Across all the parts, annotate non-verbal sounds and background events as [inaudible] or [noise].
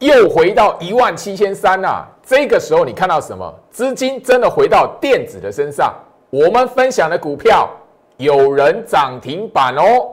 又回到一万七千三啦！这个时候你看到什么？资金真的回到电子的身上。我们分享的股票有人涨停板哦。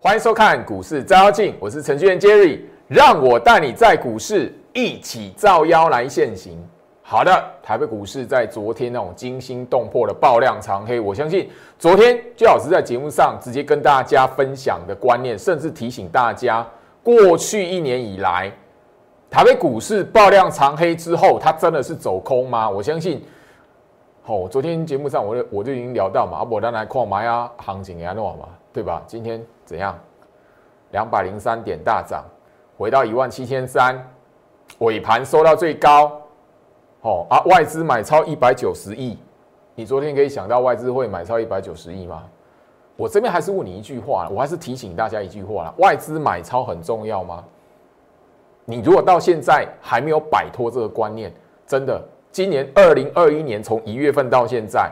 欢迎收看股市照妖镜，我是程序员 Jerry，让我带你在股市。一起造妖来现行。好的，台北股市在昨天那种惊心动魄的爆量长黑，我相信昨天最老师在节目上直接跟大家分享的观念，甚至提醒大家，过去一年以来，台北股市爆量长黑之后，它真的是走空吗？我相信，好，昨天节目上我我就已经聊到嘛，阿伯当来矿买啊，行情也弄嘛，对吧？今天怎样？两百零三点大涨，回到一万七千三。尾盘收到最高，哦啊，外资买超一百九十亿，你昨天可以想到外资会买超一百九十亿吗？我这边还是问你一句话，我还是提醒大家一句话啦，外资买超很重要吗？你如果到现在还没有摆脱这个观念，真的，今年二零二一年从一月份到现在，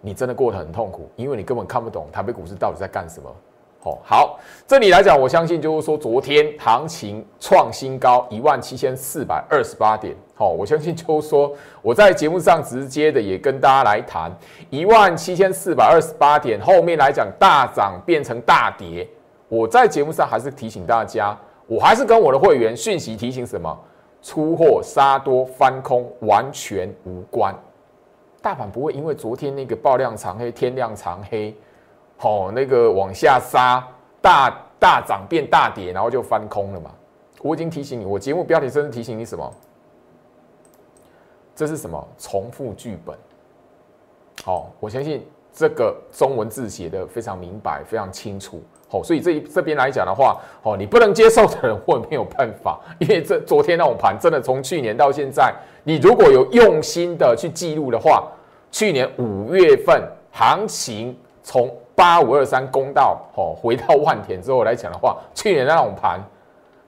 你真的过得很痛苦，因为你根本看不懂台北股市到底在干什么。哦，好，这里来讲，我相信就是说，昨天行情创新高一万七千四百二十八点。好，我相信就是说，我在节目上直接的也跟大家来谈一万七千四百二十八点，后面来讲大涨变成大跌。我在节目上还是提醒大家，我还是跟我的会员讯息提醒什么，出货杀多翻空完全无关，大盘不会因为昨天那个爆量长黑，天亮长黑。哦，那个往下杀，大大涨变大跌，然后就翻空了嘛。我已经提醒你，我节目标题真是提醒你什么？这是什么？重复剧本。好，我相信这个中文字写的非常明白，非常清楚。好，所以这一这边来讲的话，哦，你不能接受的人，我没有办法，因为这昨天那种盘，真的从去年到现在，你如果有用心的去记录的话，去年五月份行情从八五二三公道，哦，回到万田之后来讲的话，去年那种盘，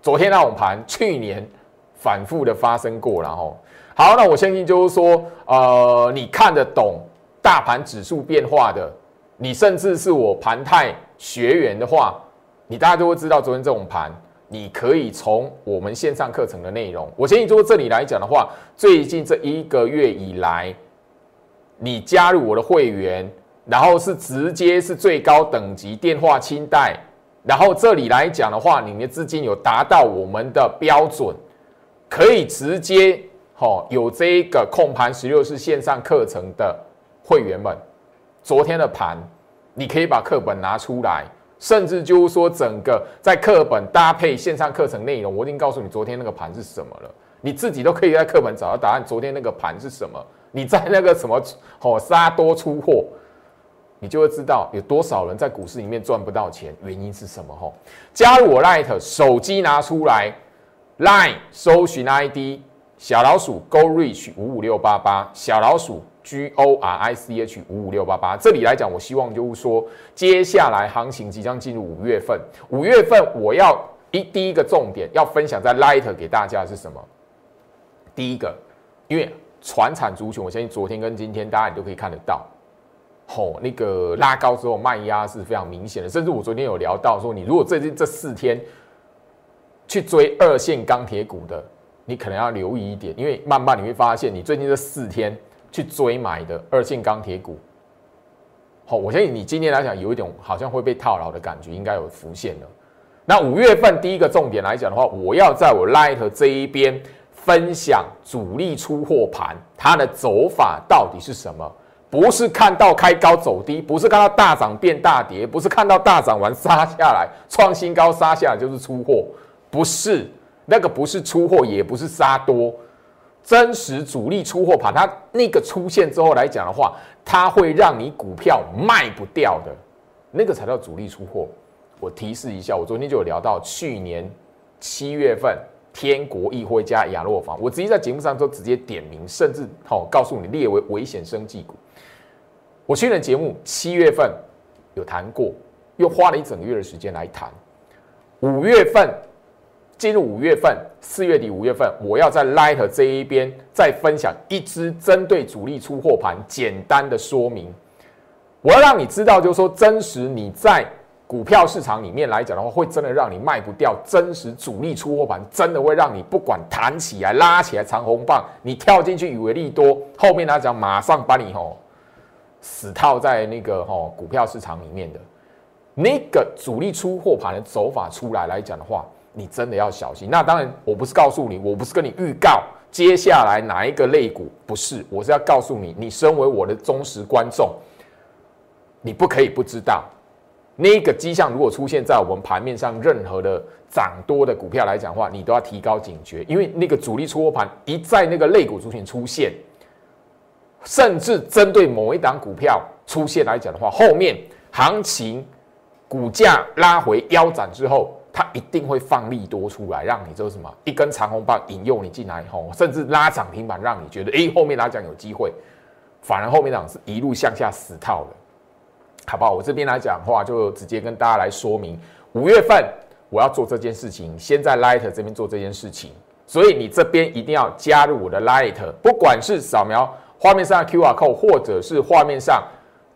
昨天那种盘，去年反复的发生过，然后，好，那我相信就是说，呃，你看得懂大盘指数变化的，你甚至是我盘泰学员的话，你大家都会知道，昨天这种盘，你可以从我们线上课程的内容，我相信就这里来讲的话，最近这一个月以来，你加入我的会员。然后是直接是最高等级电话清贷，然后这里来讲的话，你的资金有达到我们的标准，可以直接哈有这一个控盘十六式线上课程的会员们，昨天的盘你可以把课本拿出来，甚至就是说整个在课本搭配线上课程内容，我已经告诉你昨天那个盘是什么了，你自己都可以在课本找到答案。昨天那个盘是什么？你在那个什么哦杀多出货。你就会知道有多少人在股市里面赚不到钱，原因是什么？吼，加入我 Light，手机拿出来，Line 搜寻 ID 小老鼠 Go Reach 五五六八八，小老鼠 G O R I C H 五五六八八。这里来讲，我希望就是说，接下来行情即将进入五月份，五月份我要一第一个重点要分享在 Light 给大家是什么？第一个，因为船产族群，我相信昨天跟今天大家也都可以看得到。吼，那个拉高之后卖压是非常明显的，甚至我昨天有聊到说，你如果最近这四天去追二线钢铁股的，你可能要留意一点，因为慢慢你会发现，你最近这四天去追买的二线钢铁股，好，我相信你今天来讲有一种好像会被套牢的感觉，应该有浮现了。那五月份第一个重点来讲的话，我要在我 Light 这一边分享主力出货盘，它的走法到底是什么？不是看到开高走低，不是看到大涨变大跌，不是看到大涨完杀下来创新高杀下来就是出货，不是那个不是出货，也不是杀多，真实主力出货盘，它那个出现之后来讲的话，它会让你股票卖不掉的，那个才叫主力出货。我提示一下，我昨天就有聊到去年七月份天国议会加亚洛房，我直接在节目上都直接点名，甚至好告诉你列为危险生计股。我去年节目七月份有谈过，又花了一整个月的时间来谈。五月份进入五月份，四月底五月份，我要在 Light 这一边再分享一支针对主力出货盘简单的说明。我要让你知道，就是说真实你在股票市场里面来讲的话，会真的让你卖不掉。真实主力出货盘真的会让你不管弹起来、拉起来长红棒，你跳进去以为利多，后面来讲马上把你吼死套在那个吼股票市场里面的那个主力出货盘的走法出来来讲的话。你真的要小心。那当然，我不是告诉你，我不是跟你预告接下来哪一个类股，不是，我是要告诉你，你身为我的忠实观众，你不可以不知道那个迹象。如果出现在我们盘面上任何的涨多的股票来讲的话，你都要提高警觉，因为那个主力出货盘一在那个类股出现出现，甚至针对某一档股票出现来讲的话，后面行情股价拉回腰斩之后。它一定会放利多出来，让你做什么一根长红棒引诱你进来以后，甚至拉涨停板，让你觉得哎后面来讲有机会，反而后面讲是一路向下死套了，好不好？我这边来讲话就直接跟大家来说明，五月份我要做这件事情，先在 Light 这边做这件事情，所以你这边一定要加入我的 Light，不管是扫描画面上的 QR code，或者是画面上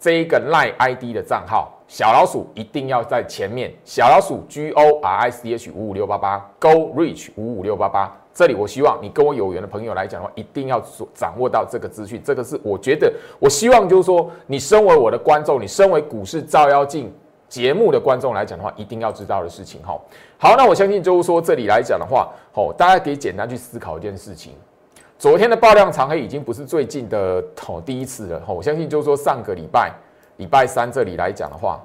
这一个 Line ID 的账号。小老鼠一定要在前面，小老鼠 G O R I C H 五五六八八，Go Reach 五五六八八。这里我希望你跟我有缘的朋友来讲的话，一定要掌握到这个资讯。这个是我觉得，我希望就是说，你身为我的观众，你身为股市照妖镜节目的观众来讲的话，一定要知道的事情。哈，好，那我相信就是说，这里来讲的话，好，大家可以简单去思考一件事情。昨天的爆量长黑已经不是最近的哦第一次了。哈，我相信就是说，上个礼拜。礼拜三这里来讲的话，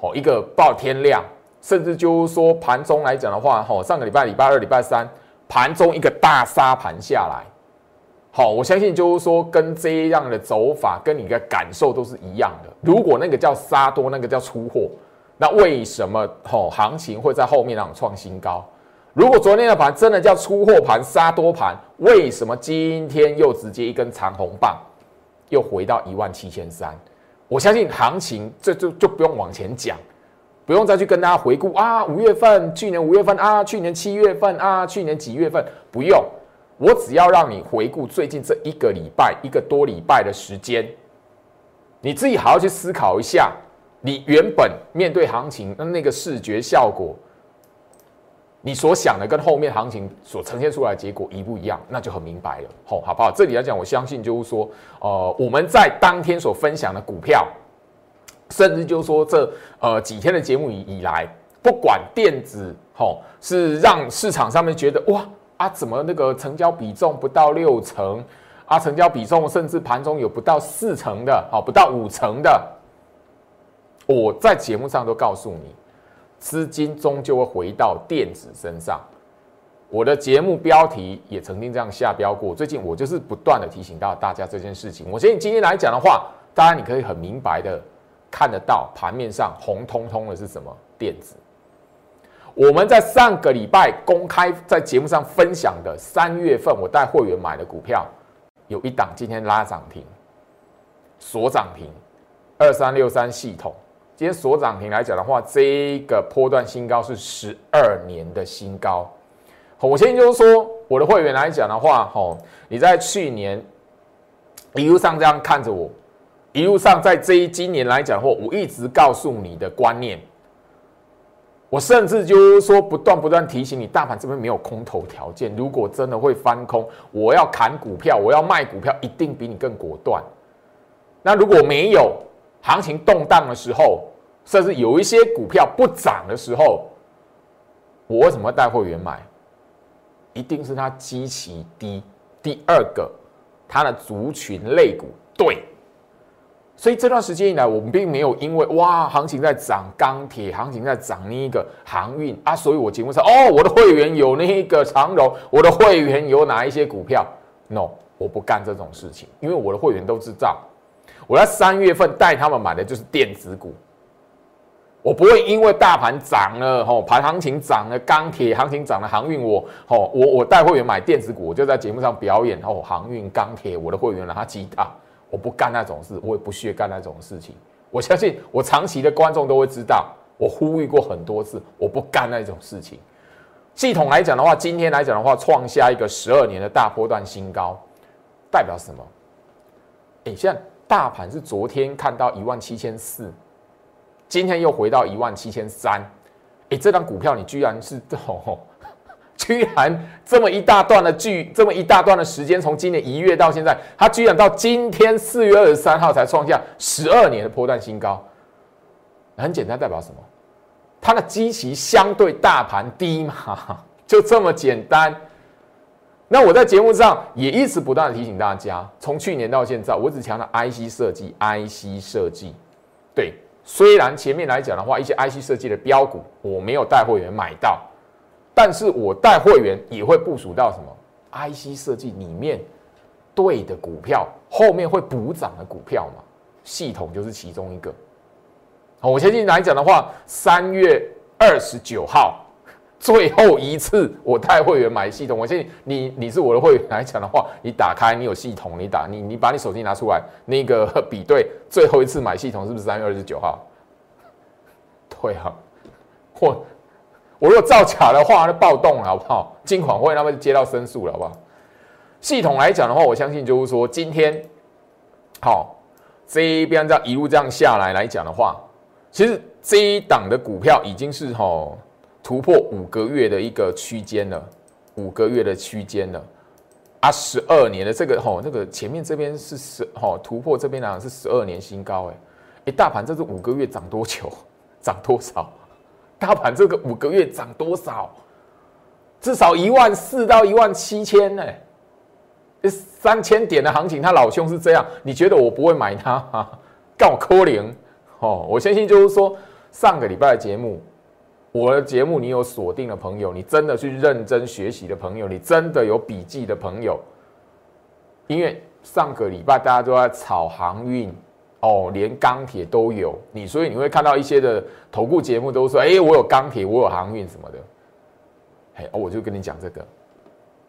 哦，一个爆天量，甚至就是说盘中来讲的话，哦，上个礼拜礼拜二、礼拜三盘中一个大杀盘下来，好，我相信就是说跟这样的走法，跟你的感受都是一样的。如果那个叫杀多，那个叫出货，那为什么哦行情会在后面让创新高？如果昨天的盘真的叫出货盘、杀多盘，为什么今天又直接一根长红棒，又回到一万七千三？我相信行情，这就就不用往前讲，不用再去跟大家回顾啊，五月份、去年五月份啊，去年七月份啊，去年几月份，不用，我只要让你回顾最近这一个礼拜、一个多礼拜的时间，你自己好好去思考一下，你原本面对行情的那个视觉效果。你所想的跟后面行情所呈现出来的结果一不一样，那就很明白了，吼，好不好？这里来讲，我相信就是说，呃，我们在当天所分享的股票，甚至就是说这呃几天的节目以以来，不管电子，吼，是让市场上面觉得哇啊，怎么那个成交比重不到六成啊，成交比重甚至盘中有不到四成的，好，不到五成的，我在节目上都告诉你。资金终究会回到电子身上。我的节目标题也曾经这样下标过。最近我就是不断的提醒到大家这件事情。我相信今天来讲的话，当然你可以很明白的看得到盘面上红彤彤的是什么电子。我们在上个礼拜公开在节目上分享的三月份我带会员买的股票，有一档今天拉涨停，锁涨停，二三六三系统。今天所涨停来讲的话，这个波段新高是十二年的新高。我先就是说，我的会员来讲的话，吼，你在去年一路上这样看着我，一路上在这一今年来讲的话，我一直告诉你的观念，我甚至就是说，不断不断提醒你，大盘这边没有空头条件，如果真的会翻空，我要砍股票，我要卖股票，一定比你更果断。那如果没有行情动荡的时候，甚至有一些股票不涨的时候，我为什么带会员买？一定是它基期低。第二个，它的族群类股对。所以这段时间以来，我们并没有因为哇，行情在涨钢铁，行情在涨那一个航运啊，所以我节目上哦，我的会员有那一个长荣，我的会员有哪一些股票？No，我不干这种事情，因为我的会员都知道，我在三月份带他们买的就是电子股。我不会因为大盘涨了，吼，盘行情涨了，钢铁行情涨了，航运我，吼，我我带会员买电子股，我就在节目上表演，哦，航运、钢铁，我的会员拿他击打，我不干那种事，我也不屑干那种事情。我相信我长期的观众都会知道，我呼吁过很多次，我不干那种事情。系统来讲的话，今天来讲的话，创下一个十二年的大波段新高，代表什么？哎，现在大盘是昨天看到一万七千四，今天又回到一万七千三，哎，这张股票你居然是 [laughs] 哦，居然这么一大段的距，这么一大段的时间，从今年一月到现在，它居然到今天四月二十三号才创下十二年的波段新高，很简单，代表什么？它的基期相对大盘低嘛，[laughs] 就这么简单。那我在节目上也一直不断的提醒大家，从去年到现在，我只强调 IC 设计，IC 设计。对，虽然前面来讲的话，一些 IC 设计的标股我没有带会员买到，但是我带会员也会部署到什么 IC 设计里面对的股票，后面会补涨的股票嘛，系统就是其中一个。我相信来讲的话，三月二十九号最后一次我带会员买系统。我相信你，你是我的会员来讲的话，你打开你有系统，你打你你把你手机拿出来，那个比对最后一次买系统是不是三月二十九号？对啊，或我如果造假的话，那暴动了好不好？金管会那边接到申诉了好不好？系统来讲的话，我相信就是说今天好这一边这样一路这样下来来讲的话。其实这一档的股票已经是哈突破五个月的一个区间了，五个月的区间了啊，十二年的这个哈那个前面这边是十哦突破这边呢是十二年新高哎，哎大盘这是五个月涨多久？涨多少？大盘这个五个月涨多少？至少一万四到一万七千呢，三千点的行情，他老兄是这样，你觉得我不会买它啊？告我扣零。哦，我相信就是说，上个礼拜的节目，我的节目你有锁定的朋友，你真的去认真学习的朋友，你真的有笔记的朋友，因为上个礼拜大家都在炒航运，哦，连钢铁都有，你所以你会看到一些的投顾节目都说，哎，我有钢铁，我有航运什么的，嘿，我就跟你讲这个，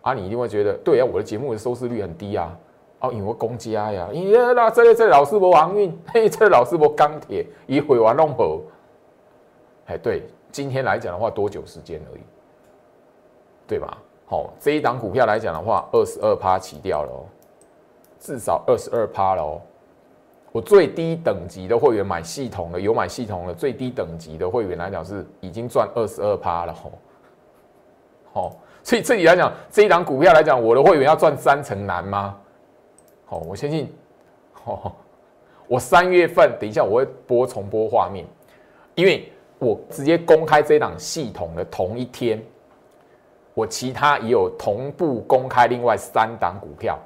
啊，你一定会觉得，对啊，我的节目的收视率很低啊。哦，因为公家呀，因为那这这老师无航运，嘿，这老师无钢铁，一会完弄好。哎，对，今天来讲的话，多久时间而已，对吧？好，这一档股票来讲的话，二十二趴起掉了哦，至少二十二趴了哦。我最低等级的会员买系统的，有买系统的最低等级的会员来讲是已经赚二十二趴了哦。好，所以这里来讲，这一档股票来讲，我的会员要赚三成难吗？哦，我相信，哦，我三月份等一下我会播重播画面，因为我直接公开这档系统的同一天，我其他也有同步公开另外三档股票。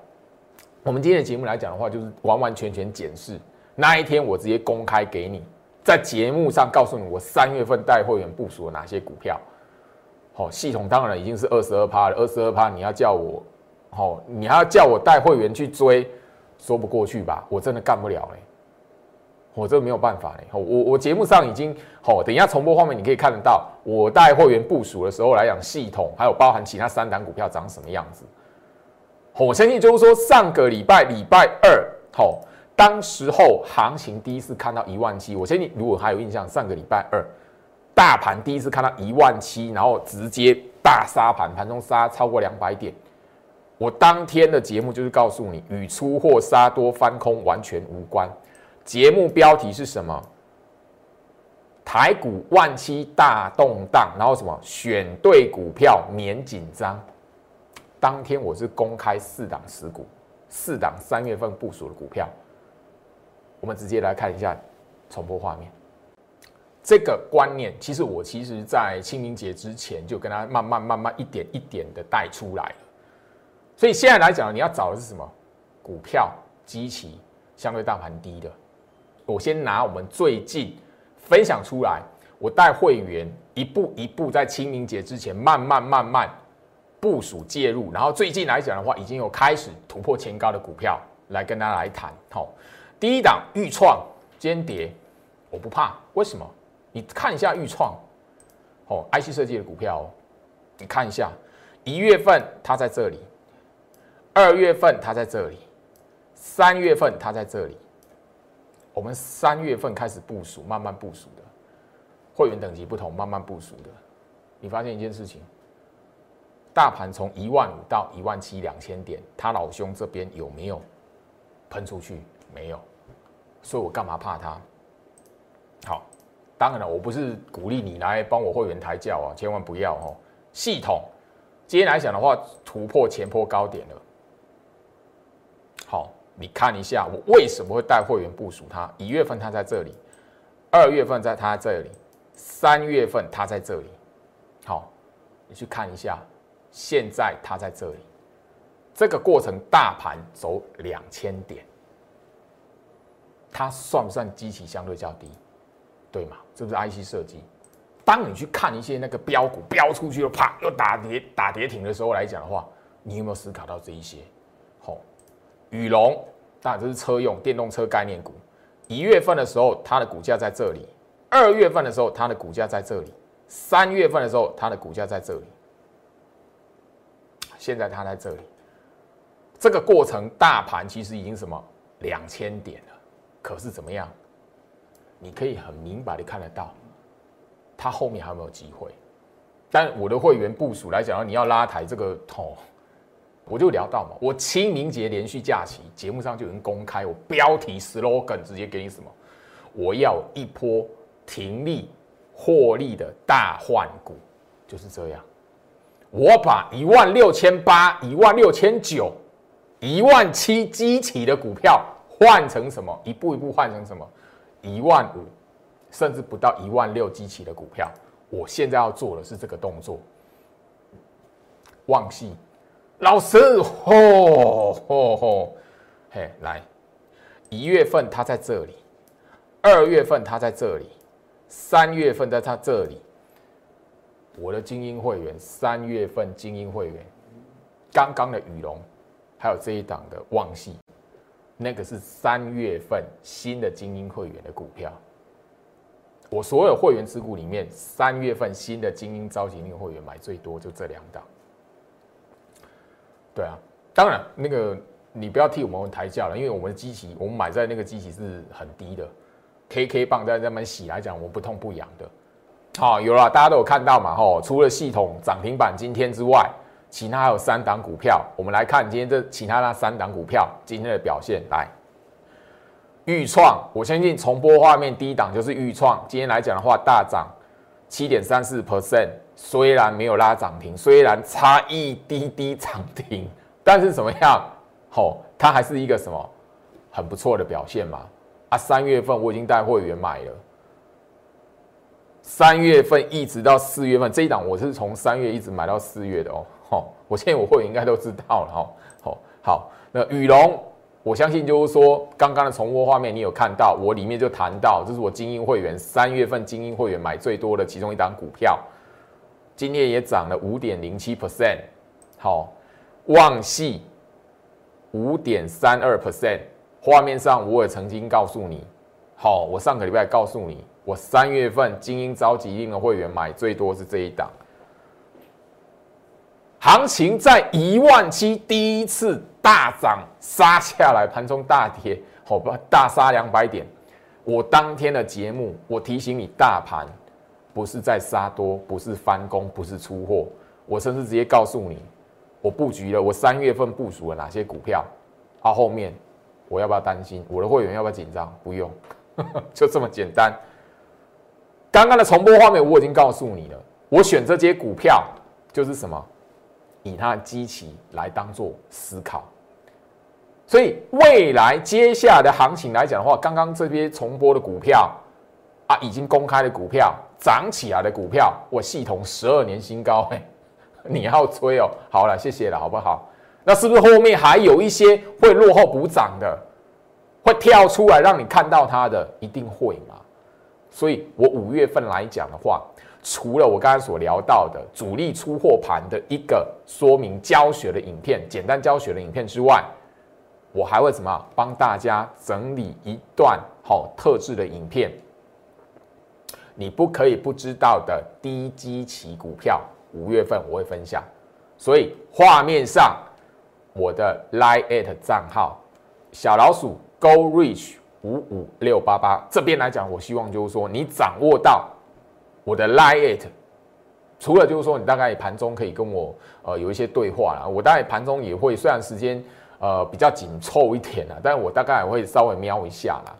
我们今天的节目来讲的话，就是完完全全检视那一天我直接公开给你，在节目上告诉你我三月份带会员部署了哪些股票。好，系统当然已经是二十二趴了，二十二趴你要叫我。好，你还要叫我带会员去追，说不过去吧？我真的干不了哎，我这没有办法哎。我我节目上已经好，等一下重播画面你可以看得到，我带会员部署的时候来讲，系统还有包含其他三档股票长什么样子。我相信就是说，上个礼拜礼拜二，好，当时候行情第一次看到一万七，我相信如果还有印象，上个礼拜二大盘第一次看到一万七，然后直接大杀盘，盘中杀超过两百点。我当天的节目就是告诉你，与出货杀多翻空完全无关。节目标题是什么？台股万七大动荡，然后什么？选对股票免紧张。当天我是公开四档持股，四档三月份部署的股票。我们直接来看一下重播画面。这个观念，其实我其实在清明节之前就跟他慢慢慢慢一点一点的带出来了。所以现在来讲，你要找的是什么？股票基期相对大盘低的。我先拿我们最近分享出来，我带会员一步一步在清明节之前慢慢慢慢部署介入，然后最近来讲的话，已经有开始突破前高的股票来跟大家来谈。好，第一档预创间谍，我不怕，为什么？你看一下预创，哦，IC 设计的股票，哦，你看一下，一月份它在这里。二月份它在这里，三月份它在这里，我们三月份开始部署，慢慢部署的，会员等级不同，慢慢部署的。你发现一件事情，大盘从一万五到一万七两千点，他老兄这边有没有喷出去？没有，所以我干嘛怕他？好，当然了，我不是鼓励你来帮我会员抬轿啊，千万不要哦。系统今天来讲的话，突破前坡高点了。你看一下我为什么会带会员部署它？一月份它在这里，二月份在它这里，三月份它在这里。好，你去看一下，现在它在这里，这个过程大盘走两千点，它算不算基期相对较低？对吗？是不是 IC 设计？当你去看一些那个标股标出去了，啪又打跌打跌停的时候来讲的话，你有没有思考到这一些？宇龙，当然这是车用电动车概念股。一月份的时候，它的股价在这里；二月份的时候，它的股价在这里；三月份的时候，它的股价在这里。现在它在这里。这个过程，大盘其实已经什么两千点了，可是怎么样？你可以很明白的看得到。它后面还有没有机会？但我的会员部署来讲，你要拉抬这个桶，我就聊到嘛。我清明节连续假期节目上就已经公开，我标题 slogan 直接给你什么？我要一波停利获利的大换股，就是这样。我把一万六千八、一万六千九、一万七基起的股票换成什么？一步一步换成什么？一万五。甚至不到一万六基起的股票，我现在要做的是这个动作。旺系老师，吼吼吼，嘿，来，一月份他在这里，二月份他在这里，三月份在他这里。我的精英会员，三月份精英会员，刚刚的羽龙，还有这一档的旺系，那个是三月份新的精英会员的股票。我所有会员持股里面，三月份新的精英召集令会员买最多就这两档。对啊，当然那个你不要替我们抬价了，因为我们的机器我们买在那个机器是很低的，KK 棒在那边洗来讲，我不痛不痒的。好，有了，大家都有看到嘛？吼，除了系统涨停板今天之外，其他还有三档股票，我们来看今天这其他那三档股票今天的表现来。预创，我相信重播画面第一档就是预创。今天来讲的话，大涨七点三四 percent，虽然没有拉涨停，虽然差一滴滴涨停，但是怎么样？吼，它还是一个什么很不错的表现嘛？啊，三月份我已经带会员买了，三月份一直到四月份这一档，我是从三月一直买到四月的哦。吼，我现在我会员应该都知道了哈。好，好，那雨龙。我相信就是说，刚刚的重播画面你有看到，我里面就谈到，这是我精英会员三月份精英会员买最多的其中一档股票，今天也涨了五点零七 percent，好，旺系五点三二 percent，画面上我也曾经告诉你，好，我上个礼拜告诉你，我三月份精英召集令的会员买最多是这一档，行情在一万七第一次。大涨杀下来，盘中大跌，好吧，大杀两百点。我当天的节目，我提醒你，大盘不是在杀多，不是翻工，不是出货。我甚至直接告诉你，我布局了，我三月份部署了哪些股票。啊，后面我要不要担心？我的会员要不要紧张？不用，[laughs] 就这么简单。刚刚的重播画面我已经告诉你了，我选这些股票就是什么，以它的基期来当做思考。所以未来接下来的行情来讲的话，刚刚这边重播的股票啊，已经公开的股票涨起来的股票，我系统十二年新高，嘿，[laughs] 你要吹哦？好了，谢谢了，好不好？那是不是后面还有一些会落后补涨的，会跳出来让你看到它的？一定会嘛？所以我五月份来讲的话，除了我刚才所聊到的主力出货盘的一个说明教学的影片，简单教学的影片之外，我还会怎么帮大家整理一段好特制的影片？你不可以不知道的低基期股票，五月份我会分享。所以画面上我的 line at 账号小老鼠 go reach 五五六八八这边来讲，我希望就是说你掌握到我的 line at 除了就是说你大概盘中可以跟我呃有一些对话啦，我大概盘中也会，虽然时间呃比较紧凑一点啦，但我大概也会稍微瞄一下啦。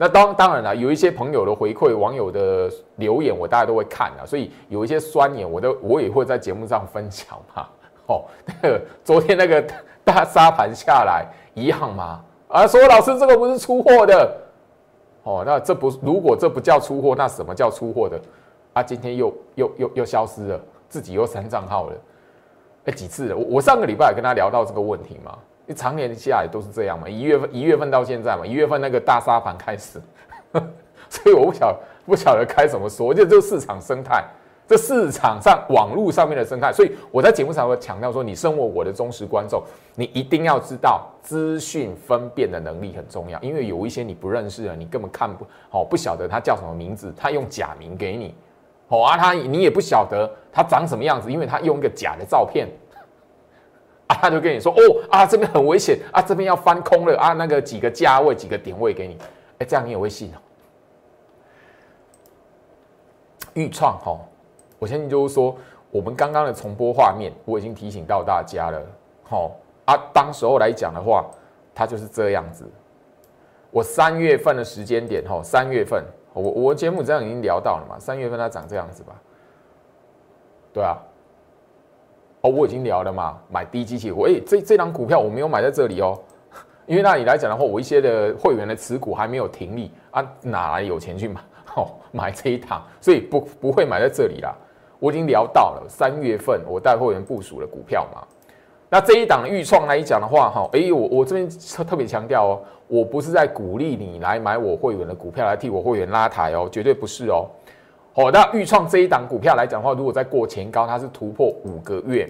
那当当然了，有一些朋友的回馈、网友的留言，我大家都会看啊，所以有一些酸言，我都我也会在节目上分享嘛。[laughs] 哦，那个昨天那个大沙盘下来一样吗？啊，说老师这个不是出货的。哦，那这不如果这不叫出货，那什么叫出货的？啊，今天又又又又消失了，自己又删账号了。哎，几次了？我我上个礼拜跟他聊到这个问题嘛。你常年下来都是这样嘛？一月份一月份到现在嘛，一月份那个大沙盘开始，[laughs] 所以我不晓不晓得开什么说，就这市场生态，这市场上网络上面的生态，所以我在节目上会强调说，你身为我的忠实观众，你一定要知道资讯分辨的能力很重要，因为有一些你不认识的，你根本看不好，不晓得他叫什么名字，他用假名给你，哦啊，他你也不晓得他长什么样子，因为他用一个假的照片。啊，他就跟你说哦啊，这边很危险啊，这边要翻空了啊，那个几个价位、几个点位给你，哎，这样你也会信哦。预创哈，我相信就是说，我们刚刚的重播画面，我已经提醒到大家了，好啊，当时候来讲的话，它就是这样子。我三月份的时间点哈，三月份，我我节目这样已经聊到了嘛，三月份它长这样子吧，对啊。哦，我已经聊了嘛，买低机器股，哎，这这张股票我没有买在这里哦，[laughs] 因为那里来讲的话，我一些的会员的持股还没有停利啊，哪来有钱去买？[laughs] 哦，买这一趟，所以不不会买在这里啦。我已经聊到了三月份我带会员部署的股票嘛，那这一档预创来讲的话，哈，哎，我我这边特别强调哦，我不是在鼓励你来买我会员的股票来替我会员拉抬哦，绝对不是哦。哦，那预创这一档股票来讲的话，如果在过前高，它是突破五个月，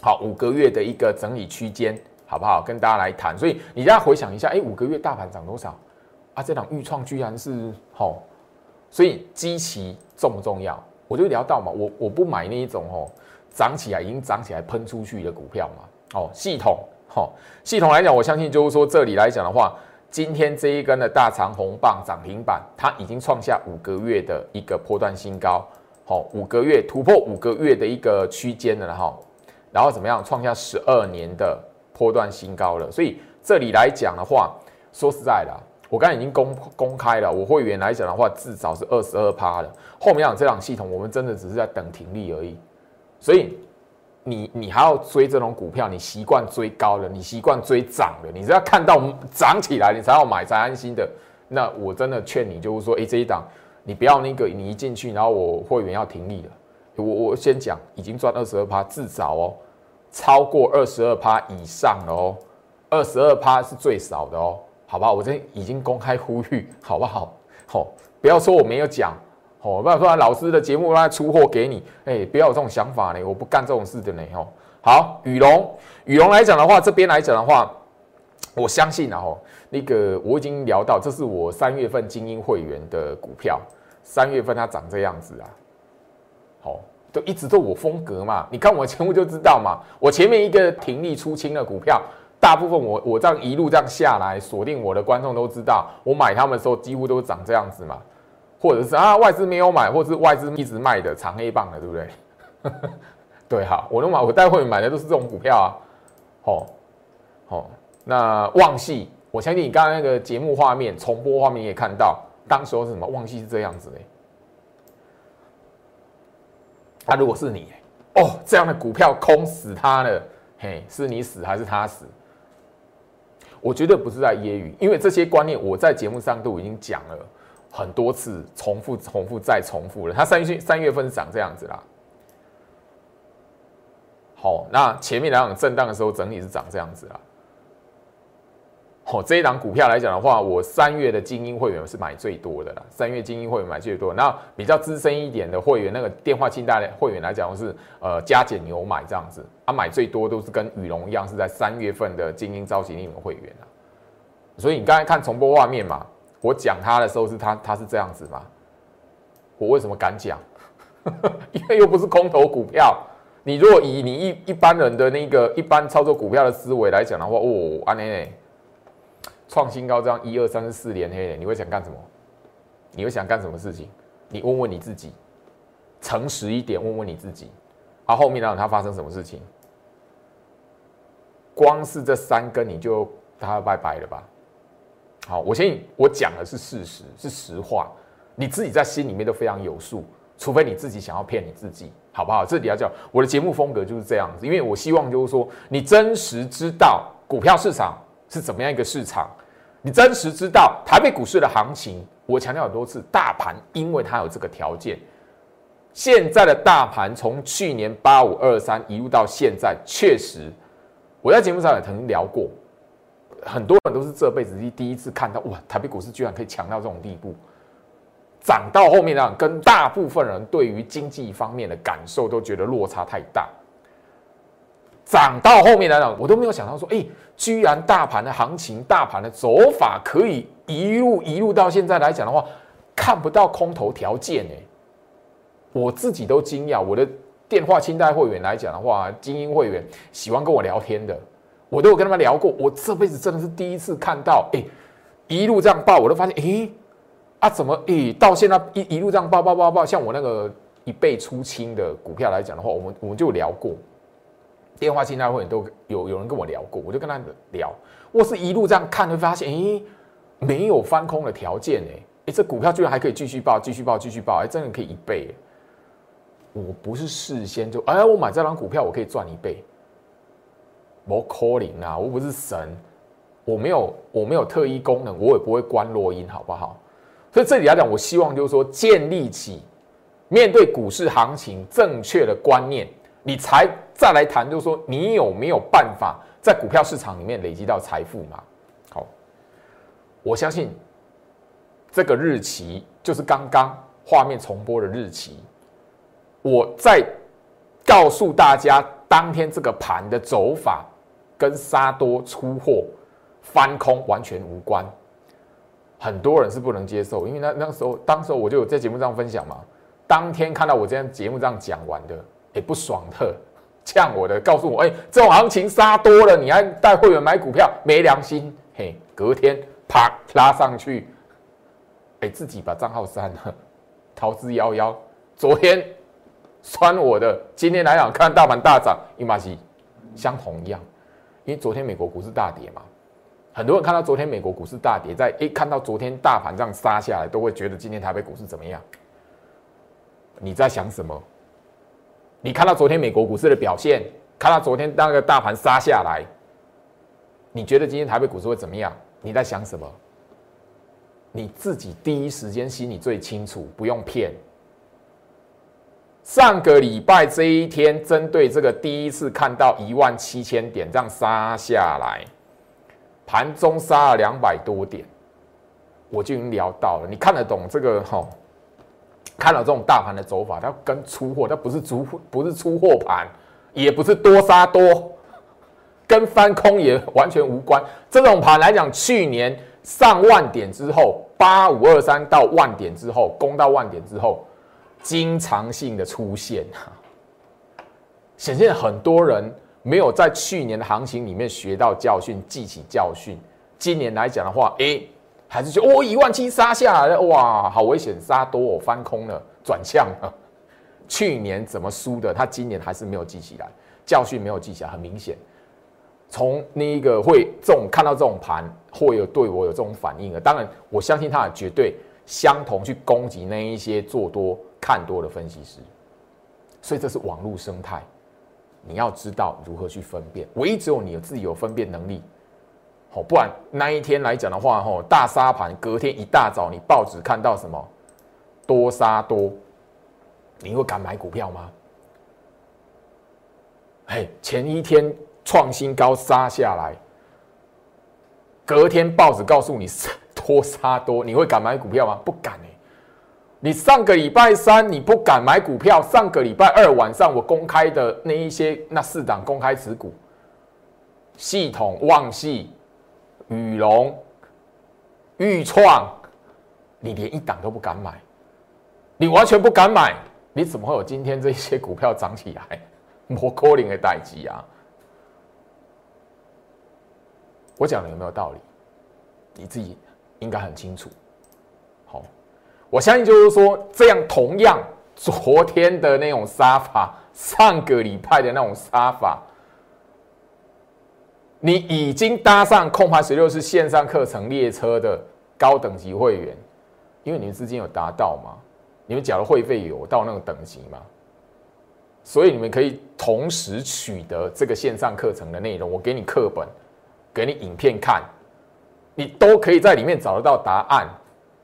好五个月的一个整理区间，好不好？跟大家来谈。所以你再回想一下，哎，五个月大盘涨多少啊？这档预创居然是好，所以基期重不重要？我就聊到嘛，我我不买那一种哦，涨起来已经涨起来喷出去的股票嘛。哦，系统，好系统来讲，我相信就是说这里来讲的话。今天这一根的大长红棒涨停板，它已经创下五个月的一个波段新高，好，五个月突破五个月的一个区间了哈，然后怎么样创下十二年的波段新高了？所以这里来讲的话，说实在的，我刚才已经公公开了，我会员来讲的话，至少是二十二趴了。后面讲这档系统，我们真的只是在等停利而已，所以。你你还要追这种股票？你习惯追高的，你习惯追涨的，你只要看到涨起来，你才要买才安心的。那我真的劝你，就是说，哎，这一档你不要那个，你一进去，然后我会员要停利了。我我先讲，已经赚二十二趴，至少哦，超过二十二趴以上了哦，二十二趴是最少的哦，好不好？我这已经公开呼吁，好不好？好，不要说我没有讲。哦，不然说老师的节目他出货给你，哎，不要有这种想法呢，我不干这种事的呢。哦，好，羽龙，羽龙来讲的话，这边来讲的话，我相信啊，哦，那个我已经聊到，这是我三月份精英会员的股票，三月份它长这样子啊，好，都一直都我风格嘛，你看我节目就知道嘛，我前面一个停利出清的股票，大部分我我这样一路这样下来，锁定我的观众都知道，我买他们的时候几乎都长这样子嘛。或者是啊，外资没有买，或者是外资一直卖的长黑棒的，对不对？[laughs] 对哈，我都买，我待会买的都是这种股票啊。好，好，那旺系，我相信你刚刚那个节目画面重播画面也看到，当时是什么？旺系是这样子的。啊，如果是你，哦，这样的股票空死他了，嘿，是你死还是他死？我绝对不是在揶揄，因为这些观念我在节目上都已经讲了。很多次重复、重复再重复了。它三月三月份是长这样子啦。好，那前面两场震荡的时候，整体是长这样子啦。好，这一档股票来讲的话，我三月的精英会员是买最多的啦。三月精英会员买最多，那比较资深一点的会员，那个电话清单的会员来讲是呃加减牛买这样子，啊买最多都是跟羽龙一样，是在三月份的精英召集令的会员啊。所以你刚才看重播画面嘛？我讲他的时候是他，他是这样子吗？我为什么敢讲？[laughs] 因为又不是空头股票。你如果以你一一般人的那个一般操作股票的思维来讲的话，哦，安内创新高这样一二三四连黑，你会想干什么？你会想干什么事情？你问问你自己。诚实一点，问问你自己，啊，后面呢，它发生什么事情？光是这三根你就他拜拜了吧？好，我相信我讲的是事实，是实话，你自己在心里面都非常有数，除非你自己想要骗你自己，好不好？这里要讲我的节目风格就是这样子，因为我希望就是说你真实知道股票市场是怎么样一个市场，你真实知道台北股市的行情。我强调很多次，大盘因为它有这个条件，现在的大盘从去年八五二三一路到现在，确实。我在节目上也曾经聊过，很多人都是这辈子第第一次看到哇，台北股市居然可以强到这种地步，涨到后面呢，跟大部分人对于经济方面的感受都觉得落差太大。涨到后面来讲，我都没有想到说，哎，居然大盘的行情、大盘的走法可以一路一路到现在来讲的话，看不到空头条件哎，我自己都惊讶，我的。电话清代会员来讲的话，精英会员喜欢跟我聊天的，我都有跟他们聊过。我这辈子真的是第一次看到，哎，一路这样报，我都发现，哎，啊，怎么，哎，到现在一一路这样报报报报，像我那个一倍出清的股票来讲的话，我们我们就聊过，电话清代会都有有人跟我聊过，我就跟他聊，我是一路这样看，会发现，哎，没有翻空的条件，哎，哎，这股票居然还可以继续报，继续报，继续报，哎，真的可以一倍。我不是事先就哎，我买这张股票我可以赚一倍。我 calling 啊，我不是神，我没有我没有特异功能，我也不会关录音，好不好？所以这里来讲，我希望就是说建立起面对股市行情正确的观念，你才再来谈，就是说你有没有办法在股票市场里面累积到财富嘛？好，我相信这个日期就是刚刚画面重播的日期。我再告诉大家，当天这个盘的走法跟杀多出货、翻空完全无关。很多人是不能接受，因为那那时候，当时候我就有在节目上分享嘛。当天看到我这样节目这样讲完的，哎，不爽的，呛我的，告诉我，哎，这种行情杀多了，你还带会员买股票，没良心。嘿，隔天啪拉上去，哎，自己把账号删了，逃之夭夭。昨天。穿我的，今天来讲看大盘大涨，一马西相同一样，因为昨天美国股市大跌嘛，很多人看到昨天美国股市大跌，在一看到昨天大盘这样杀下来，都会觉得今天台北股市怎么样？你在想什么？你看到昨天美国股市的表现，看到昨天那个大盘杀下来，你觉得今天台北股市会怎么样？你在想什么？你自己第一时间心里最清楚，不用骗。上个礼拜这一天，针对这个第一次看到一万七千点这样杀下来，盘中杀了两百多点，我就已经聊到了。你看得懂这个哈？看到这种大盘的走法，它跟出货，它不是出不是出货盘，也不是多杀多，跟翻空也完全无关。这种盘来讲，去年上万点之后，八五二三到万点之后，攻到万点之后。经常性的出现哈，显现很多人没有在去年的行情里面学到教训，记起教训。今年来讲的话，哎，还是觉得哦，一万七杀下来了，哇，好危险，杀多我翻空了，转向了。去年怎么输的，他今年还是没有记起来，教训没有记起来，很明显。从那一个会这种看到这种盘，会有对我有这种反应的，当然我相信他也绝对相同去攻击那一些做多。看多的分析师，所以这是网络生态，你要知道如何去分辨。唯一只有你有自己有分辨能力，好，不然那一天来讲的话，吼大沙盘，隔天一大早你报纸看到什么多杀多，你会敢买股票吗？嘿，前一天创新高杀下来，隔天报纸告诉你多杀多，你会敢买股票吗？不敢。你上个礼拜三你不敢买股票，上个礼拜二晚上我公开的那一些那四档公开持股，系统旺系、宇龙、豫创，你连一档都不敢买，你完全不敢买，你怎么会有今天这些股票涨起来？摩柯林的代机啊！我讲的有没有道理？你自己应该很清楚。好。我相信，就是说，这样同样昨天的那种杀法，上个礼拜的那种杀法，你已经搭上空盘十六是线上课程列车的高等级会员，因为你们资金有达到吗，你们缴的会费有到那个等级吗，所以你们可以同时取得这个线上课程的内容。我给你课本，给你影片看，你都可以在里面找得到答案。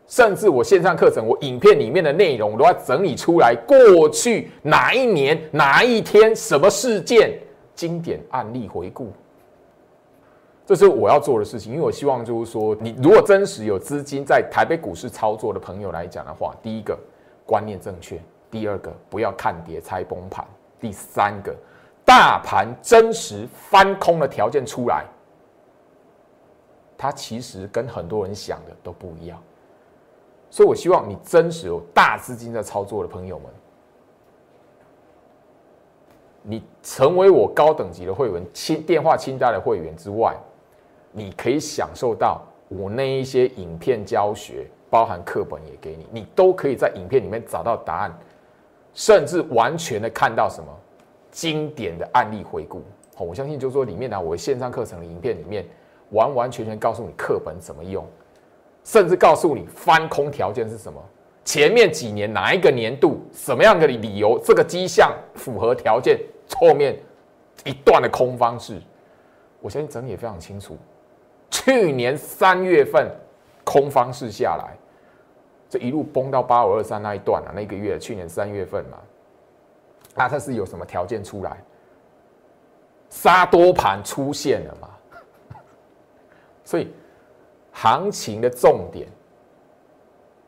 甚至我线上课程，我影片里面的内容，我都要整理出来，过去哪一年哪一天什么事件，经典案例回顾，这是我要做的事情。因为我希望就是说，你如果真实有资金在台北股市操作的朋友来讲的话，第一个观念正确，第二个不要看跌猜崩盘，第三个大盘真实翻空的条件出来，它其实跟很多人想的都不一样。所以，我希望你真实有大资金在操作的朋友们，你成为我高等级的会员、清电话清单的会员之外，你可以享受到我那一些影片教学，包含课本也给你，你都可以在影片里面找到答案，甚至完全的看到什么经典的案例回顾。好，我相信就是说，里面呢，我线上课程的影片里面，完完全全告诉你课本怎么用。甚至告诉你翻空条件是什么，前面几年哪一个年度什么样的理由，这个迹象符合条件，后面一段的空方式，我相信整理也非常清楚。去年三月份空方式下来，这一路崩到八五二三那一段啊，那个月去年三月份嘛，那它是有什么条件出来？杀多盘出现了嘛？[laughs] 所以。行情的重点，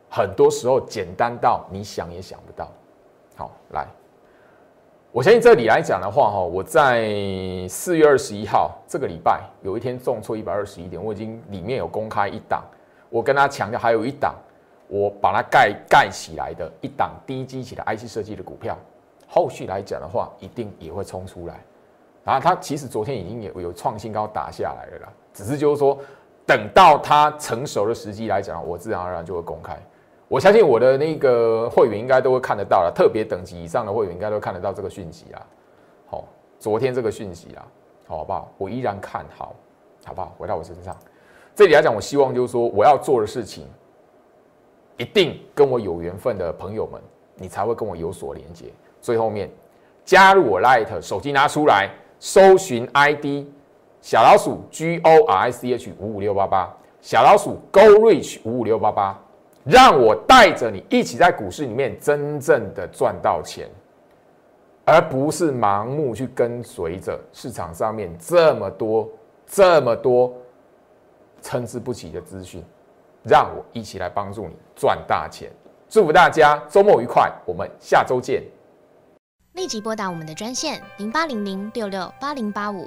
很多时候简单到你想也想不到。好，来，我相信这里来讲的话，哈，我在四月二十一号这个礼拜有一天重挫一百二十一点，我已经里面有公开一档，我跟他强调还有一档，我把它盖盖起来的一档低基起的 IC 设计的股票，后续来讲的话，一定也会冲出来。然后它其实昨天已经有有创新高打下来了啦，只是就是说。等到它成熟的时机来讲，我自然而然就会公开。我相信我的那个会员应该都会看得到了，特别等级以上的会员应该都看得到这个讯息啦。好，昨天这个讯息啦，好不好？我依然看好，好不好？回到我身上，这里来讲，我希望就是说，我要做的事情，一定跟我有缘分的朋友们，你才会跟我有所连接。最后面加入我 Light，手机拿出来，搜寻 ID。小老鼠 G O R I C H 五五六八八，小老鼠 Go Reach 五五六八八，让我带着你一起在股市里面真正的赚到钱，而不是盲目去跟随着市场上面这么多这么多参差不齐的资讯，让我一起来帮助你赚大钱。祝福大家周末愉快，我们下周见。立即拨打我们的专线零八零零六六八零八五。